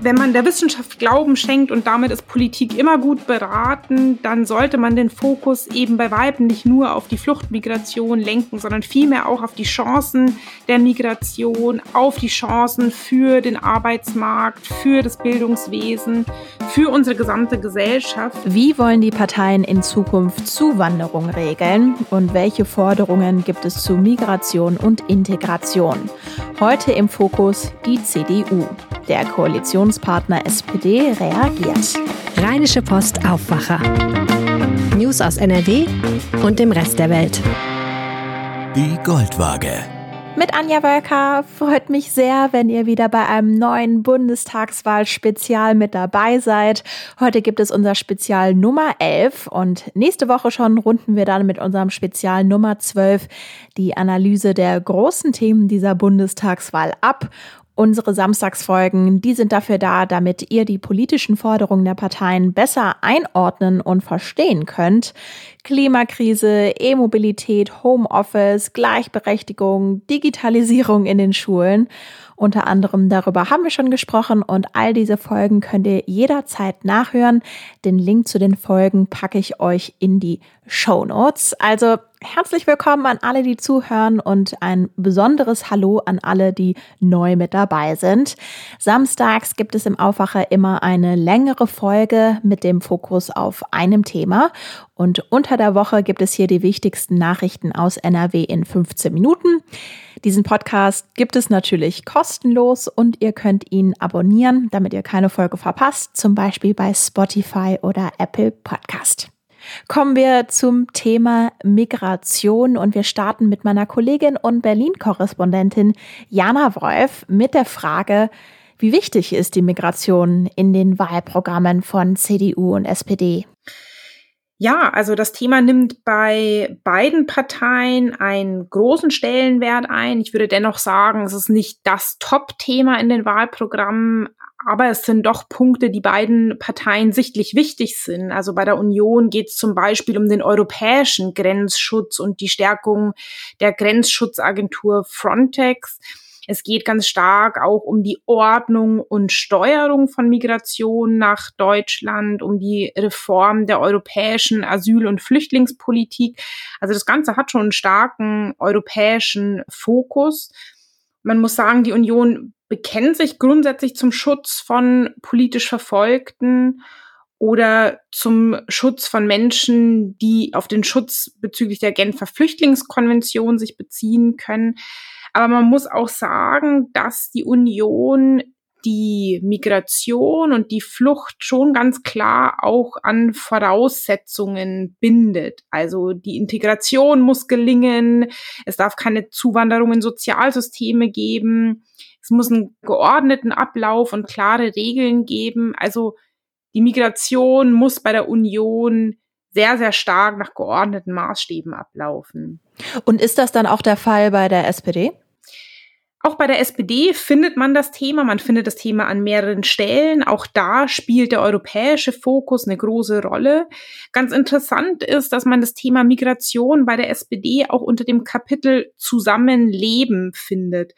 Wenn man der Wissenschaft Glauben schenkt und damit ist Politik immer gut beraten, dann sollte man den Fokus eben bei Weitem nicht nur auf die Fluchtmigration lenken, sondern vielmehr auch auf die Chancen der Migration, auf die Chancen für den Arbeitsmarkt, für das Bildungswesen, für unsere gesamte Gesellschaft. Wie wollen die Parteien in Zukunft Zuwanderung regeln und welche Forderungen gibt es zu Migration und Integration? Heute im Fokus die CDU. Der Koalitionspartner SPD reagiert. Rheinische Post Aufwacher. News aus NRW und dem Rest der Welt. Die Goldwaage. Mit Anja Wölker freut mich sehr, wenn ihr wieder bei einem neuen Bundestagswahl-Spezial mit dabei seid. Heute gibt es unser Spezial Nummer 11 und nächste Woche schon runden wir dann mit unserem Spezial Nummer 12 die Analyse der großen Themen dieser Bundestagswahl ab Unsere Samstagsfolgen, die sind dafür da, damit ihr die politischen Forderungen der Parteien besser einordnen und verstehen könnt. Klimakrise, E-Mobilität, Homeoffice, Gleichberechtigung, Digitalisierung in den Schulen. Unter anderem darüber haben wir schon gesprochen und all diese Folgen könnt ihr jederzeit nachhören. Den Link zu den Folgen packe ich euch in die Show Notes. Also Herzlich willkommen an alle, die zuhören und ein besonderes Hallo an alle, die neu mit dabei sind. Samstags gibt es im Aufwacher immer eine längere Folge mit dem Fokus auf einem Thema und unter der Woche gibt es hier die wichtigsten Nachrichten aus NRW in 15 Minuten. Diesen Podcast gibt es natürlich kostenlos und ihr könnt ihn abonnieren, damit ihr keine Folge verpasst, zum Beispiel bei Spotify oder Apple Podcast. Kommen wir zum Thema Migration und wir starten mit meiner Kollegin und Berlin-Korrespondentin Jana Wolf mit der Frage, wie wichtig ist die Migration in den Wahlprogrammen von CDU und SPD? Ja, also das Thema nimmt bei beiden Parteien einen großen Stellenwert ein. Ich würde dennoch sagen, es ist nicht das Top-Thema in den Wahlprogrammen, aber es sind doch Punkte, die beiden Parteien sichtlich wichtig sind. Also bei der Union geht es zum Beispiel um den europäischen Grenzschutz und die Stärkung der Grenzschutzagentur Frontex. Es geht ganz stark auch um die Ordnung und Steuerung von Migration nach Deutschland, um die Reform der europäischen Asyl- und Flüchtlingspolitik. Also das Ganze hat schon einen starken europäischen Fokus. Man muss sagen, die Union bekennt sich grundsätzlich zum Schutz von politisch Verfolgten oder zum Schutz von Menschen, die auf den Schutz bezüglich der Genfer Flüchtlingskonvention sich beziehen können. Aber man muss auch sagen, dass die Union die Migration und die Flucht schon ganz klar auch an Voraussetzungen bindet. Also die Integration muss gelingen, es darf keine Zuwanderung in Sozialsysteme geben, es muss einen geordneten Ablauf und klare Regeln geben. Also die Migration muss bei der Union sehr, sehr stark nach geordneten Maßstäben ablaufen. Und ist das dann auch der Fall bei der SPD? Auch bei der SPD findet man das Thema, man findet das Thema an mehreren Stellen. Auch da spielt der europäische Fokus eine große Rolle. Ganz interessant ist, dass man das Thema Migration bei der SPD auch unter dem Kapitel Zusammenleben findet.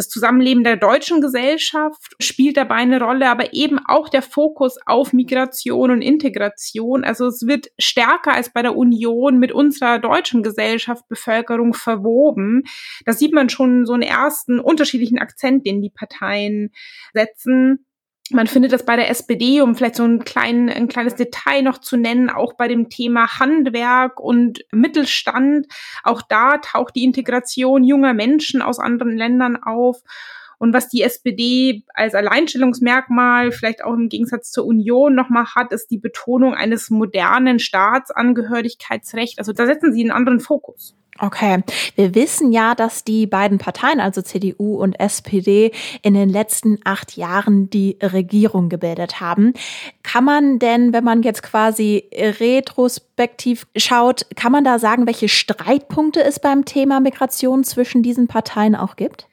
Das Zusammenleben der deutschen Gesellschaft spielt dabei eine Rolle, aber eben auch der Fokus auf Migration und Integration. Also es wird stärker als bei der Union mit unserer deutschen Gesellschaft, Bevölkerung verwoben. Da sieht man schon so einen ersten unterschiedlichen Akzent, den die Parteien setzen. Man findet das bei der SPD, um vielleicht so ein, klein, ein kleines Detail noch zu nennen, auch bei dem Thema Handwerk und Mittelstand. Auch da taucht die Integration junger Menschen aus anderen Ländern auf. Und was die SPD als Alleinstellungsmerkmal vielleicht auch im Gegensatz zur Union nochmal hat, ist die Betonung eines modernen Staatsangehörigkeitsrechts. Also da setzen sie einen anderen Fokus. Okay, wir wissen ja, dass die beiden Parteien, also CDU und SPD, in den letzten acht Jahren die Regierung gebildet haben. Kann man denn, wenn man jetzt quasi retrospektiv schaut, kann man da sagen, welche Streitpunkte es beim Thema Migration zwischen diesen Parteien auch gibt?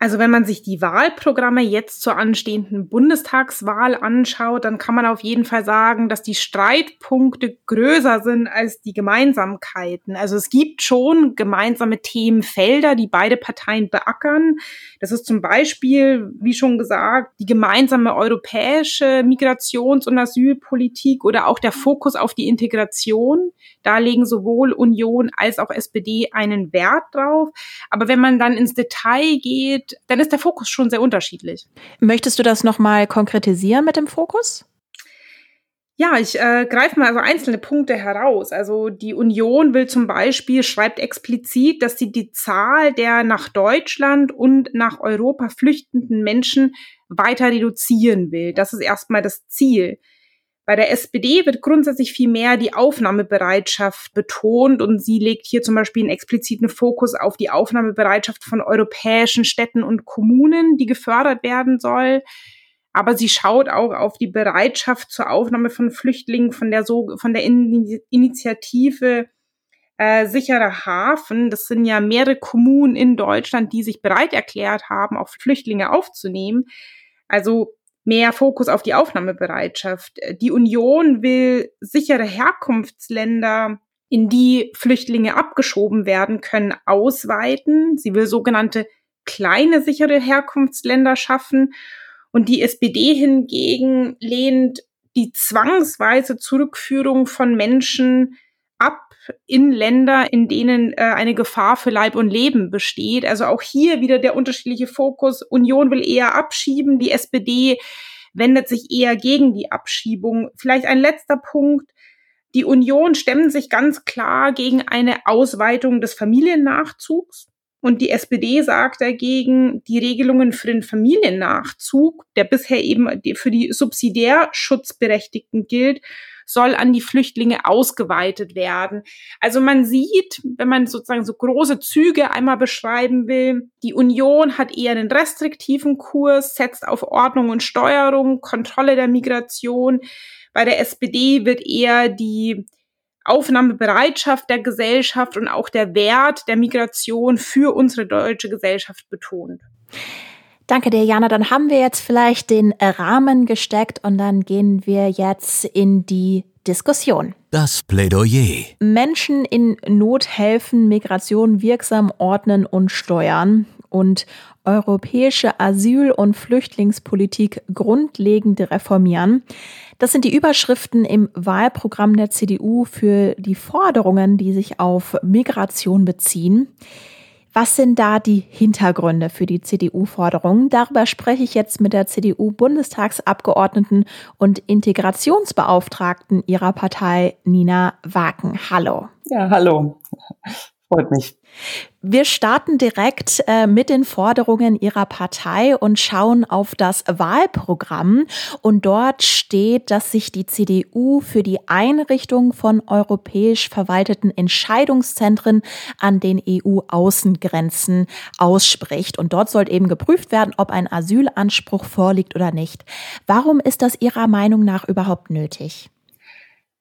Also wenn man sich die Wahlprogramme jetzt zur anstehenden Bundestagswahl anschaut, dann kann man auf jeden Fall sagen, dass die Streitpunkte größer sind als die Gemeinsamkeiten. Also es gibt schon gemeinsame Themenfelder, die beide Parteien beackern. Das ist zum Beispiel, wie schon gesagt, die gemeinsame europäische Migrations- und Asylpolitik oder auch der Fokus auf die Integration. Da legen sowohl Union als auch SPD einen Wert drauf. Aber wenn man dann ins Detail geht, dann ist der Fokus schon sehr unterschiedlich. Möchtest du das nochmal konkretisieren mit dem Fokus? Ja, ich äh, greife mal also einzelne Punkte heraus. Also die Union will zum Beispiel, schreibt explizit, dass sie die Zahl der nach Deutschland und nach Europa flüchtenden Menschen weiter reduzieren will. Das ist erstmal das Ziel. Bei der SPD wird grundsätzlich viel mehr die Aufnahmebereitschaft betont und sie legt hier zum Beispiel einen expliziten Fokus auf die Aufnahmebereitschaft von europäischen Städten und Kommunen, die gefördert werden soll. Aber sie schaut auch auf die Bereitschaft zur Aufnahme von Flüchtlingen von der so von der Initiative äh, sicherer Hafen. Das sind ja mehrere Kommunen in Deutschland, die sich bereit erklärt haben, auch Flüchtlinge aufzunehmen. Also mehr Fokus auf die Aufnahmebereitschaft. Die Union will sichere Herkunftsländer, in die Flüchtlinge abgeschoben werden können, ausweiten. Sie will sogenannte kleine sichere Herkunftsländer schaffen. Und die SPD hingegen lehnt die zwangsweise Zurückführung von Menschen in Länder, in denen äh, eine Gefahr für Leib und Leben besteht. Also auch hier wieder der unterschiedliche Fokus. Union will eher abschieben, die SPD wendet sich eher gegen die Abschiebung. Vielleicht ein letzter Punkt. Die Union stemmt sich ganz klar gegen eine Ausweitung des Familiennachzugs. Und die SPD sagt dagegen, die Regelungen für den Familiennachzug, der bisher eben für die subsidiär Schutzberechtigten gilt, soll an die Flüchtlinge ausgeweitet werden. Also man sieht, wenn man sozusagen so große Züge einmal beschreiben will, die Union hat eher einen restriktiven Kurs, setzt auf Ordnung und Steuerung, Kontrolle der Migration. Bei der SPD wird eher die Aufnahmebereitschaft der Gesellschaft und auch der Wert der Migration für unsere deutsche Gesellschaft betont. Danke dir, Jana. Dann haben wir jetzt vielleicht den Rahmen gesteckt und dann gehen wir jetzt in die Diskussion. Das Plädoyer. Menschen in Not helfen, Migration wirksam ordnen und steuern und europäische Asyl- und Flüchtlingspolitik grundlegend reformieren. Das sind die Überschriften im Wahlprogramm der CDU für die Forderungen, die sich auf Migration beziehen. Was sind da die Hintergründe für die CDU-Forderungen? Darüber spreche ich jetzt mit der CDU-Bundestagsabgeordneten und Integrationsbeauftragten ihrer Partei, Nina Waken. Hallo. Ja, hallo. Freut mich. Wir starten direkt äh, mit den Forderungen Ihrer Partei und schauen auf das Wahlprogramm. Und dort steht, dass sich die CDU für die Einrichtung von europäisch verwalteten Entscheidungszentren an den EU-Außengrenzen ausspricht. Und dort soll eben geprüft werden, ob ein Asylanspruch vorliegt oder nicht. Warum ist das Ihrer Meinung nach überhaupt nötig?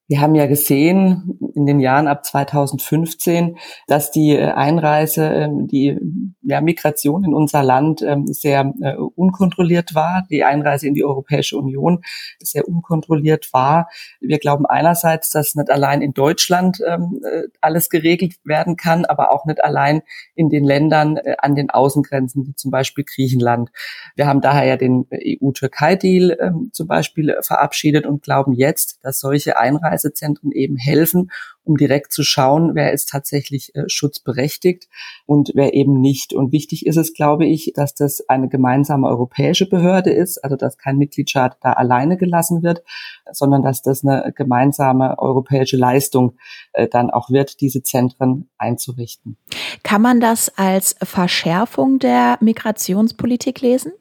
Wir haben ja gesehen in den Jahren ab 2015, dass die äh, Einreise, ähm, die ja, Migration in unser Land ähm, sehr äh, unkontrolliert war, die Einreise in die Europäische Union sehr unkontrolliert war. Wir glauben einerseits, dass nicht allein in Deutschland ähm, äh, alles geregelt werden kann, aber auch nicht allein in den Ländern an den Außengrenzen, wie zum Beispiel Griechenland. Wir haben daher ja den EU-Türkei-Deal zum Beispiel verabschiedet und glauben jetzt, dass solche Einreisen Einreisezentren eben helfen, um direkt zu schauen, wer ist tatsächlich äh, schutzberechtigt und wer eben nicht. Und wichtig ist es, glaube ich, dass das eine gemeinsame europäische Behörde ist, also dass kein Mitgliedstaat da alleine gelassen wird, sondern dass das eine gemeinsame europäische Leistung äh, dann auch wird, diese Zentren einzurichten. Kann man das als Verschärfung der Migrationspolitik lesen?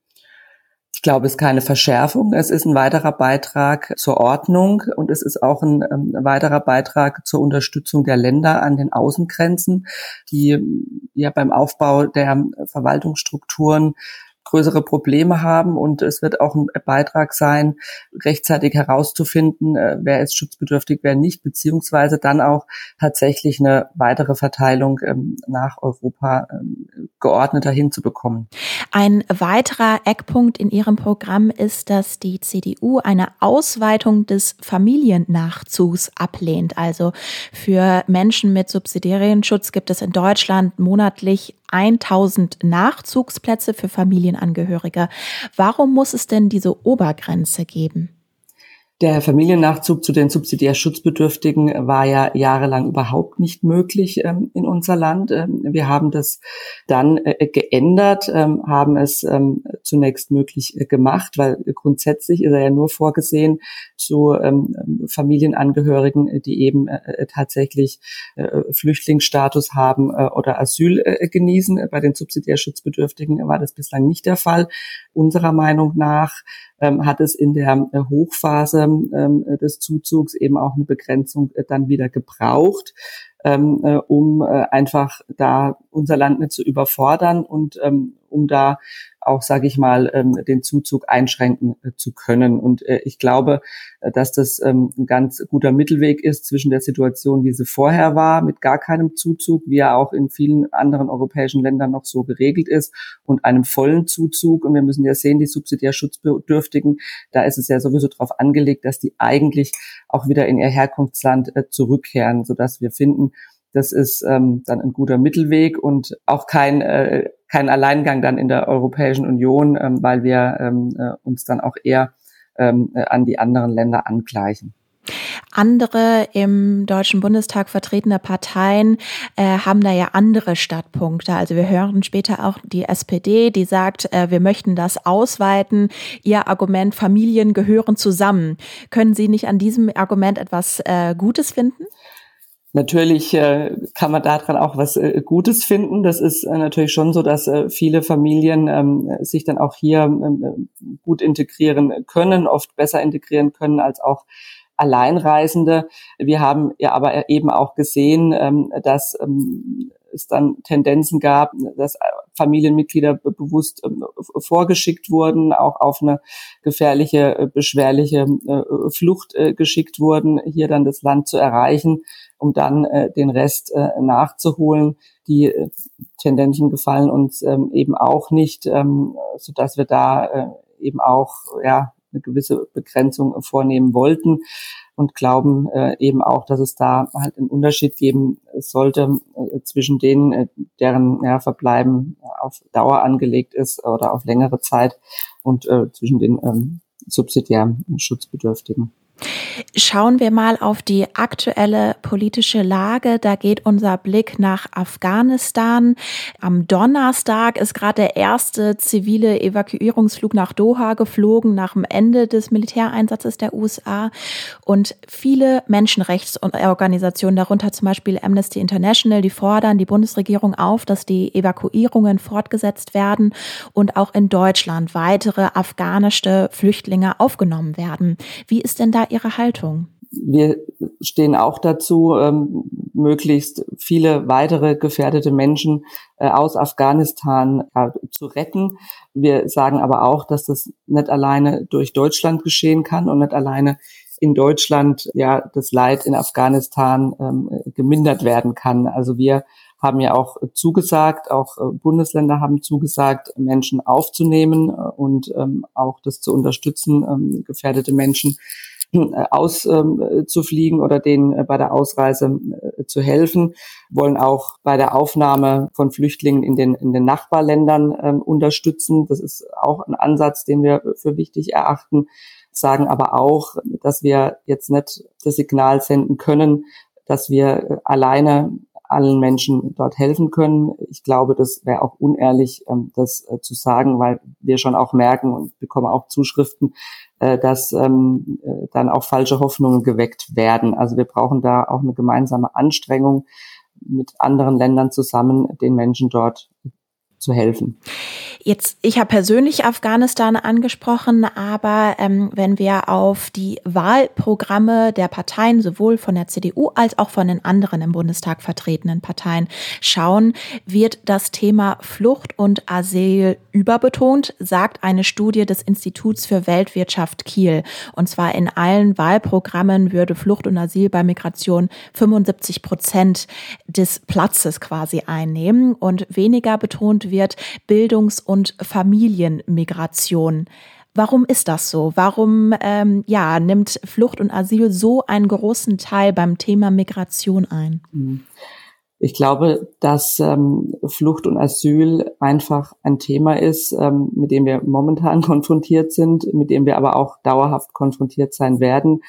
Ich glaube, es ist keine Verschärfung. Es ist ein weiterer Beitrag zur Ordnung und es ist auch ein, ähm, weiterer Beitrag zur Unterstützung der Länder an den Außengrenzen, die ja beim Aufbau der Verwaltungsstrukturen größere Probleme haben und es wird auch ein Beitrag sein, rechtzeitig herauszufinden, äh, wer ist schutzbedürftig, wer nicht, beziehungsweise dann auch tatsächlich eine weitere Verteilung ähm, nach Europa ähm, geordneter hinzubekommen. Ein weiterer Eckpunkt in Ihrem Programm ist, dass die CDU eine Ausweitung des Familiennachzugs ablehnt. Also für Menschen mit subsidiären Schutz gibt es in Deutschland monatlich 1000 Nachzugsplätze für Familienangehörige. Warum muss es denn diese Obergrenze geben? Der Familiennachzug zu den subsidiär Schutzbedürftigen war ja jahrelang überhaupt nicht möglich ähm, in unser Land. Ähm, wir haben das dann äh, geändert, ähm, haben es ähm, zunächst möglich äh, gemacht, weil grundsätzlich ist er ja nur vorgesehen zu ähm, Familienangehörigen, die eben äh, tatsächlich äh, Flüchtlingsstatus haben äh, oder Asyl äh, genießen. Bei den subsidiär Schutzbedürftigen war das bislang nicht der Fall. Unserer Meinung nach ähm, hat es in der äh, Hochphase ähm, des Zuzugs eben auch eine Begrenzung äh, dann wieder gebraucht, ähm, äh, um äh, einfach da unser Land nicht zu überfordern und ähm, um da auch, sage ich mal, ähm, den Zuzug einschränken äh, zu können. Und äh, ich glaube, äh, dass das ähm, ein ganz guter Mittelweg ist zwischen der Situation, wie sie vorher war, mit gar keinem Zuzug, wie er auch in vielen anderen europäischen Ländern noch so geregelt ist, und einem vollen Zuzug. Und wir müssen ja sehen, die subsidiär Schutzbedürftigen, da ist es ja sowieso darauf angelegt, dass die eigentlich auch wieder in ihr Herkunftsland zurückkehren, sodass wir finden, das ist ähm, dann ein guter Mittelweg und auch kein, äh, kein Alleingang dann in der Europäischen Union, ähm, weil wir ähm, äh, uns dann auch eher ähm, äh, an die anderen Länder angleichen. Andere im Deutschen Bundestag vertretene Parteien äh, haben da ja andere Stadtpunkte. Also wir hören später auch die SPD, die sagt, äh, wir möchten das ausweiten. Ihr Argument, Familien gehören zusammen. Können Sie nicht an diesem Argument etwas äh, Gutes finden? Natürlich äh, kann man daran auch was äh, Gutes finden. Das ist äh, natürlich schon so, dass äh, viele Familien ähm, sich dann auch hier ähm, gut integrieren können, oft besser integrieren können als auch Alleinreisende. Wir haben ja aber eben auch gesehen, ähm, dass ähm, es dann Tendenzen gab, dass Familienmitglieder bewusst ähm, vorgeschickt wurden, auch auf eine gefährliche, äh, beschwerliche äh, Flucht äh, geschickt wurden, hier dann das Land zu erreichen, um dann den Rest nachzuholen. Die Tendenzen gefallen uns ähm, eben auch nicht, ähm, so dass wir da eben auch ja eine gewisse Begrenzung vornehmen wollten und glauben äh, eben auch, dass es da halt einen Unterschied geben sollte äh, zwischen denen, äh, deren ja, Verbleiben auf Dauer angelegt ist oder auf längere Zeit und äh, zwischen den ähm, subsidiären Schutzbedürftigen. Schauen wir mal auf die aktuelle politische Lage. Da geht unser Blick nach Afghanistan. Am Donnerstag ist gerade der erste zivile Evakuierungsflug nach Doha geflogen, nach dem Ende des Militäreinsatzes der USA. Und viele Menschenrechtsorganisationen, darunter zum Beispiel Amnesty International, die fordern die Bundesregierung auf, dass die Evakuierungen fortgesetzt werden und auch in Deutschland weitere afghanische Flüchtlinge aufgenommen werden. Wie ist denn da Ihre Haltung? Wir stehen auch dazu, ähm, möglichst viele weitere gefährdete Menschen äh, aus Afghanistan zu retten. Wir sagen aber auch, dass das nicht alleine durch Deutschland geschehen kann und nicht alleine in Deutschland ja das Leid in Afghanistan ähm, gemindert werden kann. Also wir haben ja auch zugesagt, auch äh, Bundesländer haben zugesagt, Menschen aufzunehmen äh, und ähm, auch das zu unterstützen, ähm, gefährdete Menschen auszufliegen ähm, oder denen äh, bei der Ausreise äh, zu helfen, wollen auch bei der Aufnahme von Flüchtlingen in den, in den Nachbarländern ähm, unterstützen. Das ist auch ein Ansatz, den wir für wichtig erachten, sagen aber auch, dass wir jetzt nicht das Signal senden können, dass wir alleine allen Menschen dort helfen können. Ich glaube, das wäre auch unehrlich, ähm, das zu sagen, weil wir schon auch merken und bekommen auch Zuschriften, äh, dass ähm, äh, dann auch falsche Hoffnungen geweckt werden. Also wir brauchen da auch eine gemeinsame Anstrengung mit anderen Ländern zusammen, den Menschen dort zu helfen. Jetzt, ich habe persönlich Afghanistan angesprochen, aber ähm, wenn wir auf die Wahlprogramme der Parteien, sowohl von der CDU als auch von den anderen im Bundestag vertretenen Parteien schauen, wird das Thema Flucht und Asyl überbetont, sagt eine Studie des Instituts für Weltwirtschaft Kiel. Und zwar in allen Wahlprogrammen würde Flucht und Asyl bei Migration 75 Prozent des Platzes quasi einnehmen und weniger betont wird Bildungs- und Familienmigration. Warum ist das so? Warum ähm, ja, nimmt Flucht und Asyl so einen großen Teil beim Thema Migration ein? Mhm. Ich glaube, dass ähm, Flucht und Asyl einfach ein Thema ist, ähm, mit dem wir momentan konfrontiert sind, mit dem wir aber auch dauerhaft konfrontiert sein werden.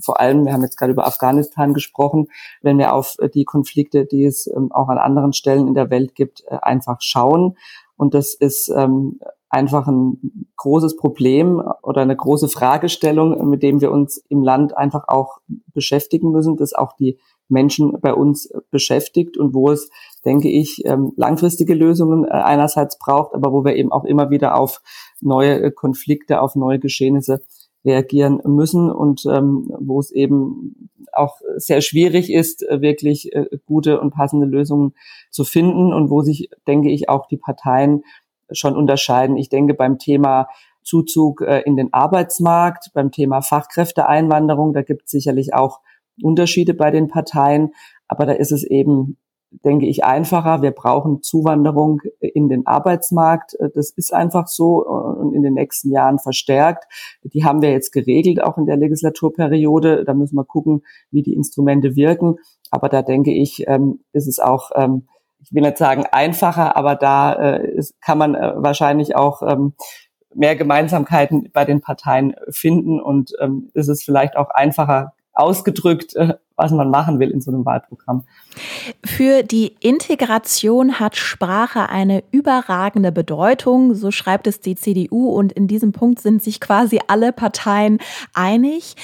Vor allem, wir haben jetzt gerade über Afghanistan gesprochen, wenn wir auf die Konflikte, die es ähm, auch an anderen Stellen in der Welt gibt, äh, einfach schauen. Und das ist ähm, einfach ein großes Problem oder eine große Fragestellung, mit dem wir uns im Land einfach auch beschäftigen müssen, das auch die Menschen bei uns beschäftigt und wo es, denke ich, ähm, langfristige Lösungen äh, einerseits braucht, aber wo wir eben auch immer wieder auf neue äh, Konflikte, auf neue Geschehnisse reagieren müssen und ähm, wo es eben auch sehr schwierig ist, äh, wirklich äh, gute und passende Lösungen zu finden und wo sich, denke ich, auch die Parteien schon unterscheiden. Ich denke beim Thema Zuzug äh, in den Arbeitsmarkt, beim Thema Fachkräfteeinwanderung, da gibt es sicherlich auch Unterschiede bei den Parteien, aber da ist es eben denke ich, einfacher. Wir brauchen Zuwanderung in den Arbeitsmarkt. Das ist einfach so und in den nächsten Jahren verstärkt. Die haben wir jetzt geregelt, auch in der Legislaturperiode. Da müssen wir gucken, wie die Instrumente wirken. Aber da denke ich, ähm, ist es auch, ähm, ich will nicht sagen einfacher, aber da äh, kann man äh, wahrscheinlich auch ähm, mehr Gemeinsamkeiten bei den Parteien finden und ist es vielleicht auch einfacher ausgedrückt, äh, was man machen will in so einem Wahlprogramm. Für die Integration hat Sprache eine überragende Bedeutung, so schreibt es die CDU und in diesem Punkt sind sich quasi alle Parteien einig.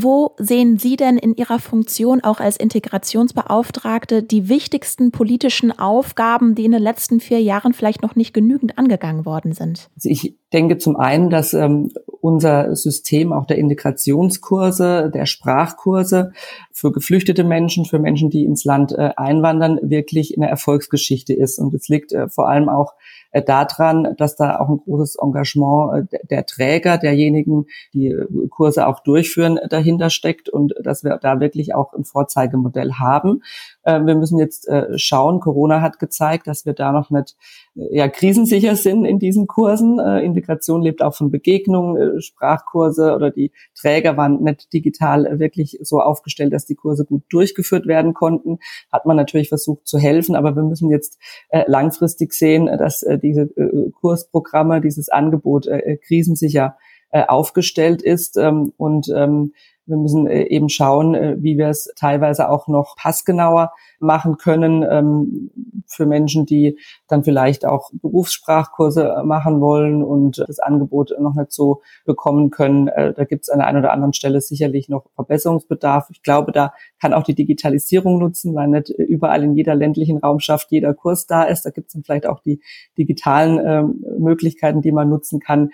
Wo sehen Sie denn in Ihrer Funktion auch als Integrationsbeauftragte die wichtigsten politischen Aufgaben, die in den letzten vier Jahren vielleicht noch nicht genügend angegangen worden sind? Also ich denke zum einen, dass ähm, unser System auch der Integrationskurse, der Sprachkurse für geflüchtete Menschen, für Menschen, die ins Land äh, einwandern, wirklich eine Erfolgsgeschichte ist. Und es liegt äh, vor allem auch daran, dass da auch ein großes Engagement äh, der Träger, derjenigen, die äh, Kurse auch durchführen, dahinter steckt und dass wir da wirklich auch ein Vorzeigemodell haben. Wir müssen jetzt schauen, Corona hat gezeigt, dass wir da noch nicht ja, krisensicher sind in diesen Kursen. Integration lebt auch von Begegnungen, Sprachkurse oder die Träger waren nicht digital wirklich so aufgestellt, dass die Kurse gut durchgeführt werden konnten. Hat man natürlich versucht zu helfen, aber wir müssen jetzt langfristig sehen, dass diese äh, Kursprogramme, dieses Angebot äh, krisensicher äh, aufgestellt ist ähm, und ähm, wir müssen äh, eben schauen, äh, wie wir es teilweise auch noch passgenauer machen können ähm, für Menschen, die dann vielleicht auch Berufssprachkurse äh, machen wollen und das Angebot noch nicht so bekommen können. Da gibt es an der einen oder anderen Stelle sicherlich noch Verbesserungsbedarf. Ich glaube, da kann auch die Digitalisierung nutzen, weil nicht überall in jeder ländlichen Raumschaft jeder Kurs da ist. Da gibt es dann vielleicht auch die digitalen ähm, Möglichkeiten, die man nutzen kann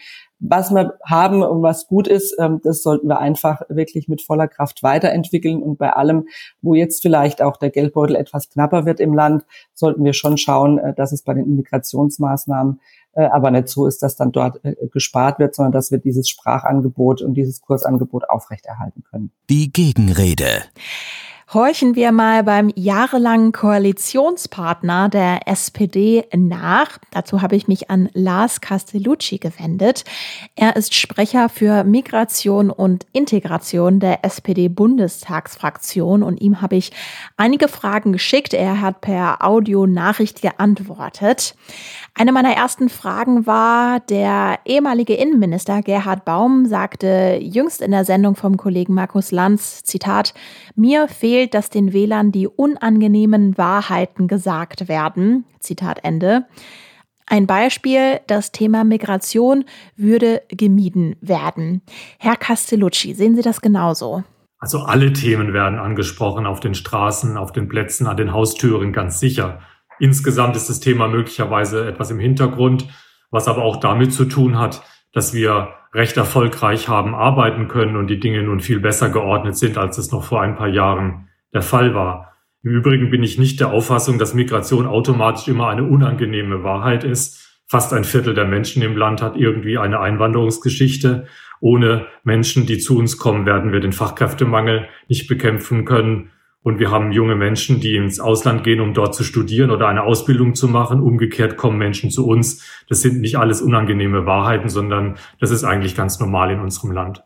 was wir haben und was gut ist, ähm, das sollten wir einfach wirklich mit voller Kraft weiterentwickeln. Und bei allem, wo jetzt vielleicht auch der Geldbeutel etwas knapper wird im Land, sollten wir schon schauen, äh, dass es bei den Integrationsmaßnahmen äh, aber nicht so ist, dass dann dort äh, gespart wird, sondern dass wir dieses Sprachangebot und dieses Kursangebot aufrechterhalten können. Die Gegenrede horchen wir mal beim jahrelangen Koalitionspartner der SPD nach. Dazu habe ich mich an Lars Castellucci gewendet. Er ist Sprecher für Migration und Integration der SPD-Bundestagsfraktion und ihm habe ich einige Fragen geschickt. Er hat per Audio-Nachricht geantwortet. Eine meiner ersten Fragen war, der ehemalige Innenminister Gerhard Baum sagte jüngst in der Sendung vom Kollegen Markus Lanz, Zitat, mir fehlt, dass den Wählern die unangenehmen Wahrheiten gesagt werden. Zitat Ende. Ein Beispiel, das Thema Migration würde gemieden werden. Herr Castellucci, sehen Sie das genauso? Also alle Themen werden angesprochen auf den Straßen, auf den Plätzen, an den Haustüren, ganz sicher. Insgesamt ist das Thema möglicherweise etwas im Hintergrund, was aber auch damit zu tun hat, dass wir recht erfolgreich haben arbeiten können und die Dinge nun viel besser geordnet sind, als es noch vor ein paar Jahren der Fall war. Im Übrigen bin ich nicht der Auffassung, dass Migration automatisch immer eine unangenehme Wahrheit ist. Fast ein Viertel der Menschen im Land hat irgendwie eine Einwanderungsgeschichte. Ohne Menschen, die zu uns kommen, werden wir den Fachkräftemangel nicht bekämpfen können. Und wir haben junge Menschen, die ins Ausland gehen, um dort zu studieren oder eine Ausbildung zu machen. Umgekehrt kommen Menschen zu uns. Das sind nicht alles unangenehme Wahrheiten, sondern das ist eigentlich ganz normal in unserem Land.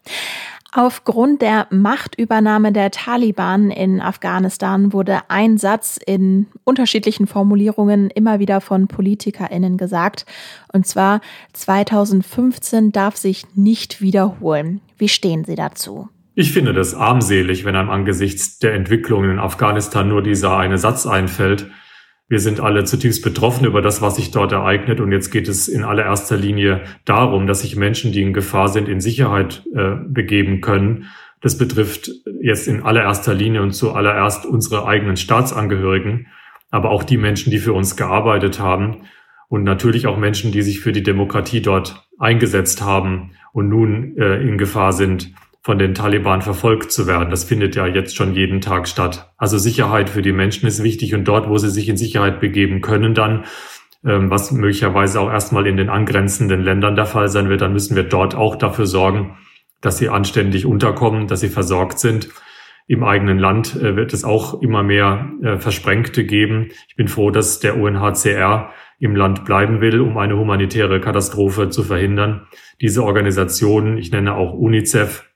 Aufgrund der Machtübernahme der Taliban in Afghanistan wurde ein Satz in unterschiedlichen Formulierungen immer wieder von Politikerinnen gesagt. Und zwar 2015 darf sich nicht wiederholen. Wie stehen Sie dazu? Ich finde das armselig, wenn einem angesichts der Entwicklungen in Afghanistan nur dieser eine Satz einfällt. Wir sind alle zutiefst betroffen über das, was sich dort ereignet. Und jetzt geht es in allererster Linie darum, dass sich Menschen, die in Gefahr sind, in Sicherheit äh, begeben können. Das betrifft jetzt in allererster Linie und zuallererst unsere eigenen Staatsangehörigen, aber auch die Menschen, die für uns gearbeitet haben und natürlich auch Menschen, die sich für die Demokratie dort eingesetzt haben und nun äh, in Gefahr sind, von den Taliban verfolgt zu werden. Das findet ja jetzt schon jeden Tag statt. Also Sicherheit für die Menschen ist wichtig und dort, wo sie sich in Sicherheit begeben können, dann, ähm, was möglicherweise auch erstmal in den angrenzenden Ländern der Fall sein wird, dann müssen wir dort auch dafür sorgen, dass sie anständig unterkommen, dass sie versorgt sind. Im eigenen Land äh, wird es auch immer mehr äh, Versprengte geben. Ich bin froh, dass der UNHCR im Land bleiben will, um eine humanitäre Katastrophe zu verhindern. Diese Organisationen, ich nenne auch UNICEF,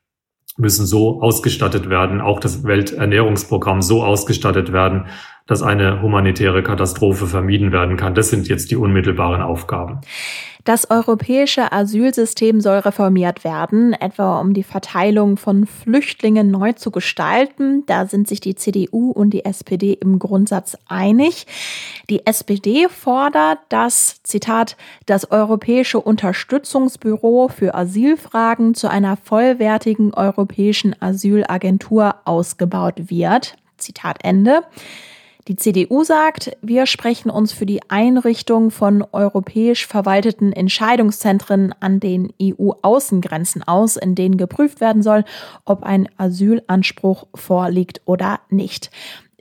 müssen so ausgestattet werden, auch das Welternährungsprogramm so ausgestattet werden, dass eine humanitäre Katastrophe vermieden werden kann. Das sind jetzt die unmittelbaren Aufgaben. Das europäische Asylsystem soll reformiert werden, etwa um die Verteilung von Flüchtlingen neu zu gestalten. Da sind sich die CDU und die SPD im Grundsatz einig. Die SPD fordert, dass, Zitat, das Europäische Unterstützungsbüro für Asylfragen zu einer vollwertigen europäischen Asylagentur ausgebaut wird. Zitat Ende. Die CDU sagt, wir sprechen uns für die Einrichtung von europäisch verwalteten Entscheidungszentren an den EU-Außengrenzen aus, in denen geprüft werden soll, ob ein Asylanspruch vorliegt oder nicht.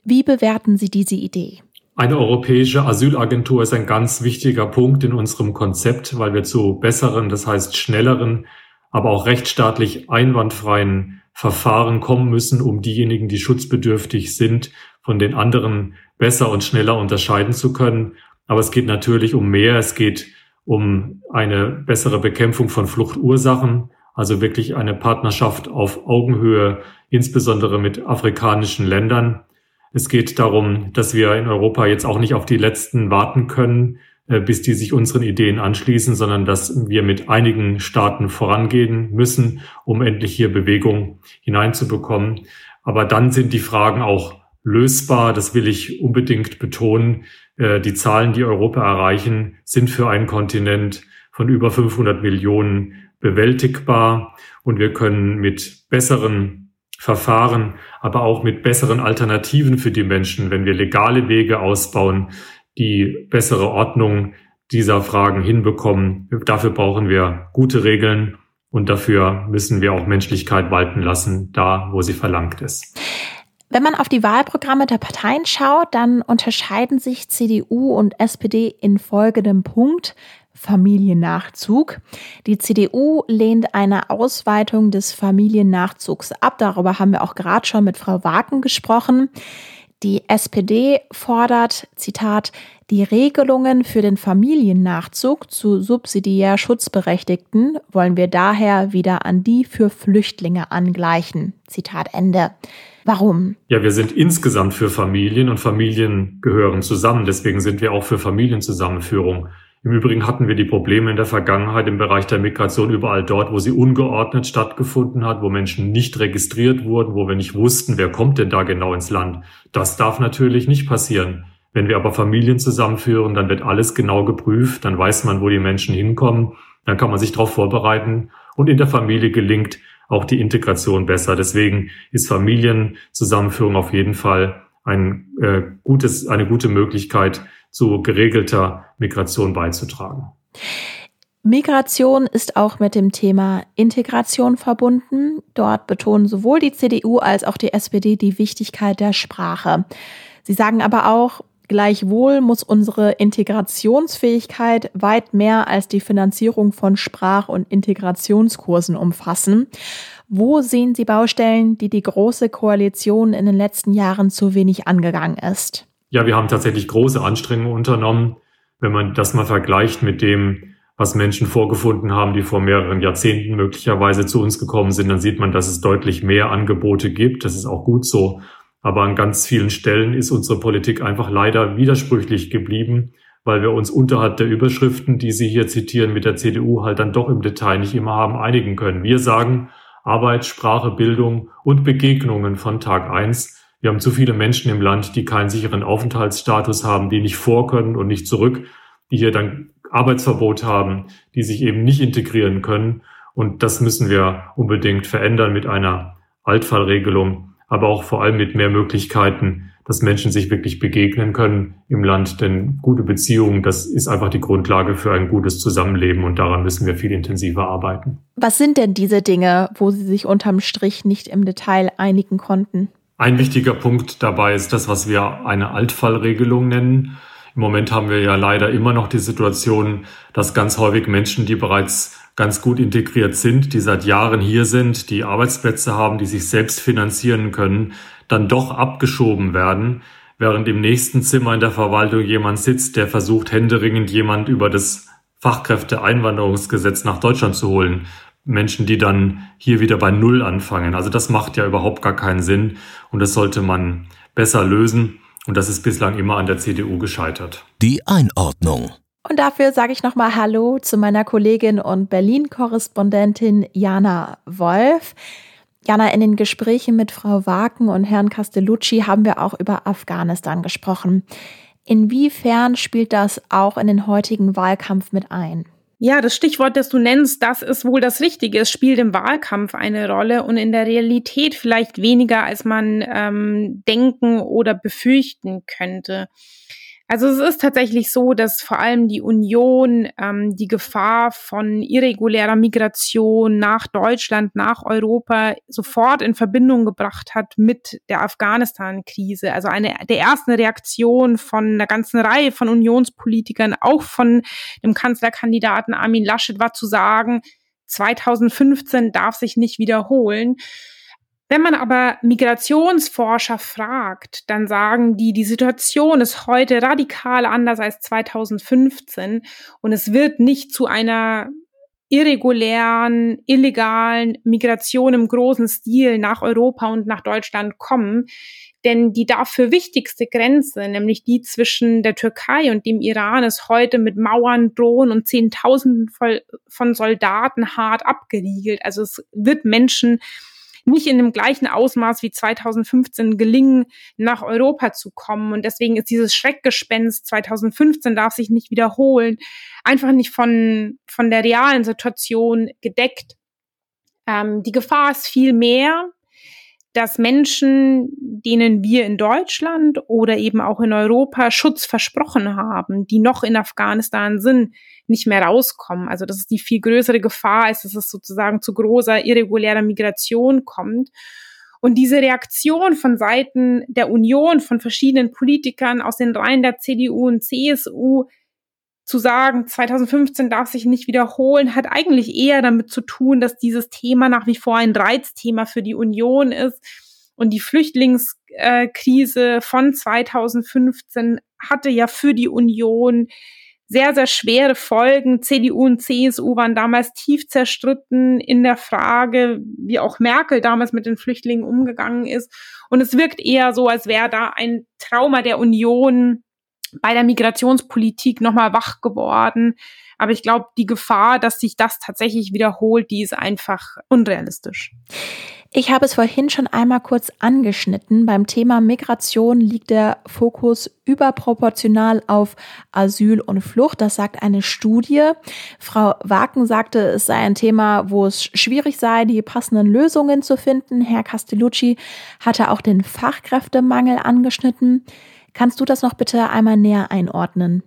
Wie bewerten Sie diese Idee? Eine europäische Asylagentur ist ein ganz wichtiger Punkt in unserem Konzept, weil wir zu besseren, das heißt schnelleren, aber auch rechtsstaatlich einwandfreien Verfahren kommen müssen, um diejenigen, die schutzbedürftig sind, von den anderen besser und schneller unterscheiden zu können. Aber es geht natürlich um mehr. Es geht um eine bessere Bekämpfung von Fluchtursachen, also wirklich eine Partnerschaft auf Augenhöhe, insbesondere mit afrikanischen Ländern. Es geht darum, dass wir in Europa jetzt auch nicht auf die Letzten warten können, bis die sich unseren Ideen anschließen, sondern dass wir mit einigen Staaten vorangehen müssen, um endlich hier Bewegung hineinzubekommen. Aber dann sind die Fragen auch lösbar. Das will ich unbedingt betonen. Äh, die Zahlen, die Europa erreichen, sind für einen Kontinent von über 500 Millionen bewältigbar und wir können mit besseren Verfahren, aber auch mit besseren Alternativen für die Menschen, wenn wir legale Wege ausbauen, die bessere Ordnung dieser Fragen hinbekommen. Dafür brauchen wir gute Regeln und dafür müssen wir auch Menschlichkeit walten lassen, da wo sie verlangt ist. Wenn man auf die Wahlprogramme der Parteien schaut, dann unterscheiden sich CDU und SPD in folgendem Punkt. Familiennachzug. Die CDU lehnt eine Ausweitung des Familiennachzugs ab. Darüber haben wir auch gerade schon mit Frau Waken gesprochen. Die SPD fordert, Zitat, die Regelungen für den Familiennachzug zu subsidiär Schutzberechtigten wollen wir daher wieder an die für Flüchtlinge angleichen. Zitat Ende. Warum? Ja, wir sind insgesamt für Familien und Familien gehören zusammen. Deswegen sind wir auch für Familienzusammenführung. Im Übrigen hatten wir die Probleme in der Vergangenheit im Bereich der Migration überall dort, wo sie ungeordnet stattgefunden hat, wo Menschen nicht registriert wurden, wo wir nicht wussten, wer kommt denn da genau ins Land. Das darf natürlich nicht passieren. Wenn wir aber Familien zusammenführen, dann wird alles genau geprüft, dann weiß man, wo die Menschen hinkommen, dann kann man sich darauf vorbereiten und in der Familie gelingt auch die Integration besser. Deswegen ist Familienzusammenführung auf jeden Fall ein, äh, gutes, eine gute Möglichkeit, zu geregelter Migration beizutragen. Migration ist auch mit dem Thema Integration verbunden. Dort betonen sowohl die CDU als auch die SPD die Wichtigkeit der Sprache. Sie sagen aber auch, gleichwohl muss unsere Integrationsfähigkeit weit mehr als die Finanzierung von Sprach- und Integrationskursen umfassen. Wo sehen Sie Baustellen, die die Große Koalition in den letzten Jahren zu wenig angegangen ist? Ja, wir haben tatsächlich große Anstrengungen unternommen. Wenn man das mal vergleicht mit dem, was Menschen vorgefunden haben, die vor mehreren Jahrzehnten möglicherweise zu uns gekommen sind, dann sieht man, dass es deutlich mehr Angebote gibt. Das ist auch gut so. Aber an ganz vielen Stellen ist unsere Politik einfach leider widersprüchlich geblieben, weil wir uns unterhalb der Überschriften, die Sie hier zitieren, mit der CDU halt dann doch im Detail nicht immer haben einigen können. Wir sagen Arbeit, Sprache, Bildung und Begegnungen von Tag eins. Wir haben zu viele Menschen im Land, die keinen sicheren Aufenthaltsstatus haben, die nicht vor können und nicht zurück, die hier dann Arbeitsverbot haben, die sich eben nicht integrieren können. Und das müssen wir unbedingt verändern mit einer Altfallregelung, aber auch vor allem mit mehr Möglichkeiten, dass Menschen sich wirklich begegnen können im Land. Denn gute Beziehungen, das ist einfach die Grundlage für ein gutes Zusammenleben und daran müssen wir viel intensiver arbeiten. Was sind denn diese Dinge, wo Sie sich unterm Strich nicht im Detail einigen konnten? Ein wichtiger Punkt dabei ist das, was wir eine Altfallregelung nennen. Im Moment haben wir ja leider immer noch die Situation, dass ganz häufig Menschen, die bereits ganz gut integriert sind, die seit Jahren hier sind, die Arbeitsplätze haben, die sich selbst finanzieren können, dann doch abgeschoben werden, während im nächsten Zimmer in der Verwaltung jemand sitzt, der versucht händeringend jemand über das Fachkräfteeinwanderungsgesetz nach Deutschland zu holen. Menschen, die dann hier wieder bei Null anfangen. Also das macht ja überhaupt gar keinen Sinn und das sollte man besser lösen. Und das ist bislang immer an der CDU gescheitert. Die Einordnung. Und dafür sage ich nochmal Hallo zu meiner Kollegin und Berlin-Korrespondentin Jana Wolf. Jana, in den Gesprächen mit Frau Waken und Herrn Castellucci haben wir auch über Afghanistan gesprochen. Inwiefern spielt das auch in den heutigen Wahlkampf mit ein? Ja, das Stichwort, das du nennst, das ist wohl das Richtige. Es spielt im Wahlkampf eine Rolle und in der Realität vielleicht weniger, als man ähm, denken oder befürchten könnte. Also es ist tatsächlich so, dass vor allem die Union ähm, die Gefahr von irregulärer Migration nach Deutschland, nach Europa sofort in Verbindung gebracht hat mit der Afghanistan-Krise. Also eine der ersten Reaktionen von einer ganzen Reihe von Unionspolitikern, auch von dem Kanzlerkandidaten Armin Laschet, war zu sagen, 2015 darf sich nicht wiederholen. Wenn man aber Migrationsforscher fragt, dann sagen die, die Situation ist heute radikal anders als 2015 und es wird nicht zu einer irregulären, illegalen Migration im großen Stil nach Europa und nach Deutschland kommen. Denn die dafür wichtigste Grenze, nämlich die zwischen der Türkei und dem Iran, ist heute mit Mauern, Drohnen und Zehntausenden von Soldaten hart abgeriegelt. Also es wird Menschen nicht in dem gleichen Ausmaß wie 2015 gelingen, nach Europa zu kommen. Und deswegen ist dieses Schreckgespenst 2015 darf sich nicht wiederholen, einfach nicht von, von der realen Situation gedeckt. Ähm, die Gefahr ist viel mehr, dass Menschen, denen wir in Deutschland oder eben auch in Europa Schutz versprochen haben, die noch in Afghanistan sind, nicht mehr rauskommen. Also das ist die viel größere Gefahr, als dass es sozusagen zu großer irregulärer Migration kommt. Und diese Reaktion von Seiten der Union, von verschiedenen Politikern aus den Reihen der CDU und CSU, zu sagen, 2015 darf sich nicht wiederholen, hat eigentlich eher damit zu tun, dass dieses Thema nach wie vor ein Reizthema für die Union ist. Und die Flüchtlingskrise von 2015 hatte ja für die Union sehr, sehr schwere Folgen. CDU und CSU waren damals tief zerstritten in der Frage, wie auch Merkel damals mit den Flüchtlingen umgegangen ist. Und es wirkt eher so, als wäre da ein Trauma der Union bei der Migrationspolitik nochmal wach geworden. Aber ich glaube, die Gefahr, dass sich das tatsächlich wiederholt, die ist einfach unrealistisch. Ich habe es vorhin schon einmal kurz angeschnitten. Beim Thema Migration liegt der Fokus überproportional auf Asyl und Flucht. Das sagt eine Studie. Frau Waken sagte, es sei ein Thema, wo es schwierig sei, die passenden Lösungen zu finden. Herr Castellucci hatte auch den Fachkräftemangel angeschnitten. Kannst du das noch bitte einmal näher einordnen?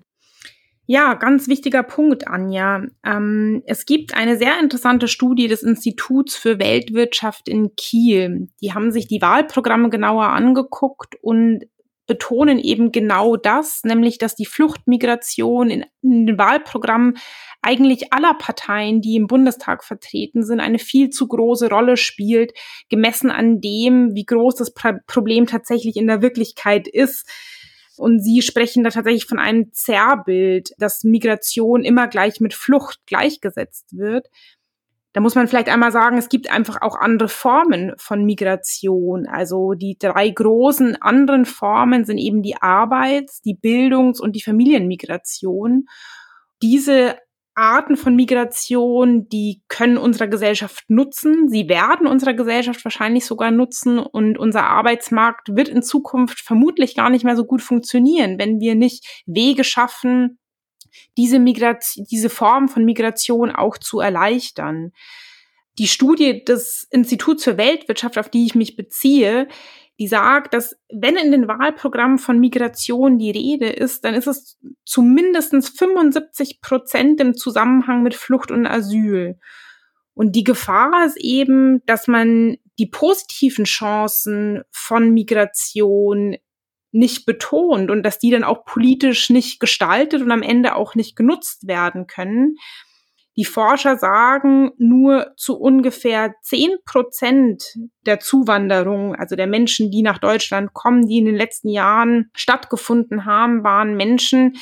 Ja, ganz wichtiger Punkt, Anja. Ähm, es gibt eine sehr interessante Studie des Instituts für Weltwirtschaft in Kiel. Die haben sich die Wahlprogramme genauer angeguckt und betonen eben genau das, nämlich dass die Fluchtmigration in, in den Wahlprogrammen eigentlich aller Parteien, die im Bundestag vertreten sind, eine viel zu große Rolle spielt, gemessen an dem, wie groß das Problem tatsächlich in der Wirklichkeit ist. Und sie sprechen da tatsächlich von einem Zerrbild, dass Migration immer gleich mit Flucht gleichgesetzt wird. Da muss man vielleicht einmal sagen, es gibt einfach auch andere Formen von Migration. Also die drei großen anderen Formen sind eben die Arbeits-, die Bildungs- und die Familienmigration. Diese Arten von Migration, die können unserer Gesellschaft nutzen. Sie werden unserer Gesellschaft wahrscheinlich sogar nutzen und unser Arbeitsmarkt wird in Zukunft vermutlich gar nicht mehr so gut funktionieren, wenn wir nicht Wege schaffen, diese Migration, diese Form von Migration auch zu erleichtern. Die Studie des Instituts für Weltwirtschaft, auf die ich mich beziehe, die sagt, dass wenn in den Wahlprogrammen von Migration die Rede ist, dann ist es zumindest 75 Prozent im Zusammenhang mit Flucht und Asyl. Und die Gefahr ist eben, dass man die positiven Chancen von Migration nicht betont und dass die dann auch politisch nicht gestaltet und am Ende auch nicht genutzt werden können. Die Forscher sagen, nur zu ungefähr zehn Prozent der Zuwanderung, also der Menschen, die nach Deutschland kommen, die in den letzten Jahren stattgefunden haben, waren Menschen,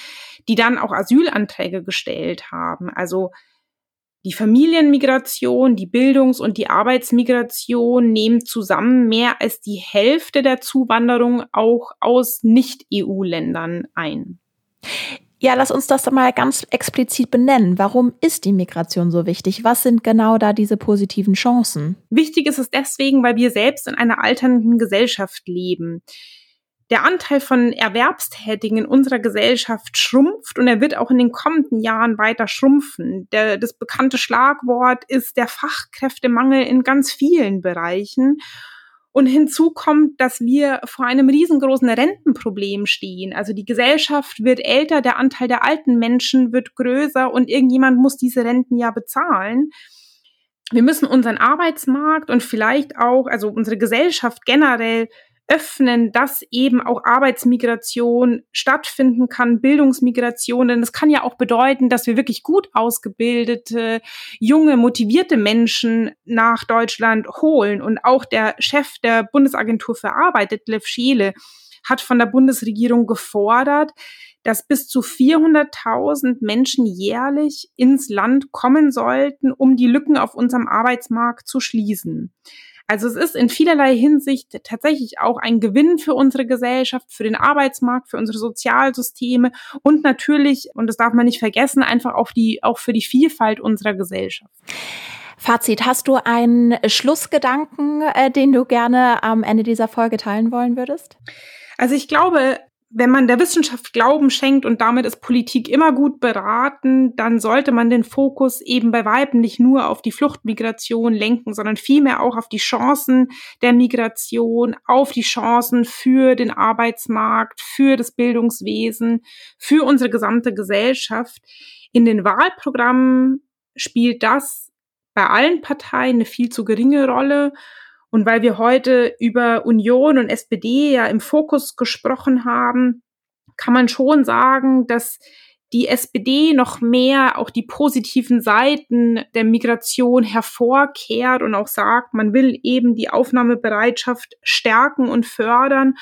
die dann auch Asylanträge gestellt haben. Also die Familienmigration, die Bildungs- und die Arbeitsmigration nehmen zusammen mehr als die Hälfte der Zuwanderung auch aus Nicht-EU-Ländern ein. Ja, lass uns das mal ganz explizit benennen. Warum ist die Migration so wichtig? Was sind genau da diese positiven Chancen? Wichtig ist es deswegen, weil wir selbst in einer alternden Gesellschaft leben. Der Anteil von Erwerbstätigen in unserer Gesellschaft schrumpft und er wird auch in den kommenden Jahren weiter schrumpfen. Der, das bekannte Schlagwort ist der Fachkräftemangel in ganz vielen Bereichen. Und hinzu kommt, dass wir vor einem riesengroßen Rentenproblem stehen. Also die Gesellschaft wird älter, der Anteil der alten Menschen wird größer und irgendjemand muss diese Renten ja bezahlen. Wir müssen unseren Arbeitsmarkt und vielleicht auch, also unsere Gesellschaft generell öffnen, dass eben auch Arbeitsmigration stattfinden kann, Bildungsmigration. Denn das kann ja auch bedeuten, dass wir wirklich gut ausgebildete, junge, motivierte Menschen nach Deutschland holen. Und auch der Chef der Bundesagentur für Arbeit, Detlef Scheele, hat von der Bundesregierung gefordert, dass bis zu 400.000 Menschen jährlich ins Land kommen sollten, um die Lücken auf unserem Arbeitsmarkt zu schließen. Also es ist in vielerlei Hinsicht tatsächlich auch ein Gewinn für unsere Gesellschaft, für den Arbeitsmarkt, für unsere Sozialsysteme und natürlich, und das darf man nicht vergessen, einfach auch die, auch für die Vielfalt unserer Gesellschaft. Fazit, hast du einen Schlussgedanken, äh, den du gerne am Ende dieser Folge teilen wollen würdest? Also ich glaube, wenn man der Wissenschaft Glauben schenkt und damit ist Politik immer gut beraten, dann sollte man den Fokus eben bei Weitem nicht nur auf die Fluchtmigration lenken, sondern vielmehr auch auf die Chancen der Migration, auf die Chancen für den Arbeitsmarkt, für das Bildungswesen, für unsere gesamte Gesellschaft. In den Wahlprogrammen spielt das bei allen Parteien eine viel zu geringe Rolle. Und weil wir heute über Union und SPD ja im Fokus gesprochen haben, kann man schon sagen, dass die SPD noch mehr auch die positiven Seiten der Migration hervorkehrt und auch sagt, man will eben die Aufnahmebereitschaft stärken und fördern.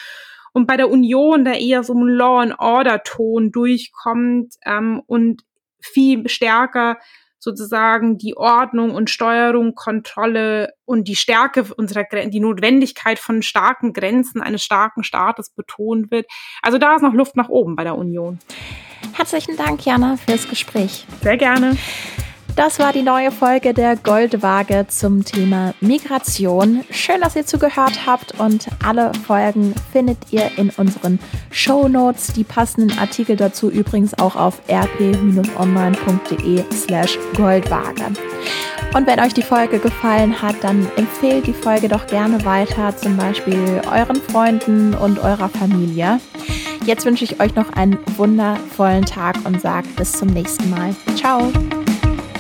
Und bei der Union da eher so ein Law-and-Order-Ton durchkommt ähm, und viel stärker sozusagen die Ordnung und Steuerung, Kontrolle und die Stärke unserer die Notwendigkeit von starken Grenzen eines starken Staates betont wird. Also da ist noch Luft nach oben bei der Union. Herzlichen Dank, Jana, fürs Gespräch. Sehr gerne. Das war die neue Folge der Goldwaage zum Thema Migration. Schön, dass ihr zugehört habt und alle Folgen findet ihr in unseren Show Notes. Die passenden Artikel dazu übrigens auch auf rp-online.de slash Goldwaage. Und wenn euch die Folge gefallen hat, dann empfehlt die Folge doch gerne weiter, zum Beispiel euren Freunden und eurer Familie. Jetzt wünsche ich euch noch einen wundervollen Tag und sage bis zum nächsten Mal. Ciao.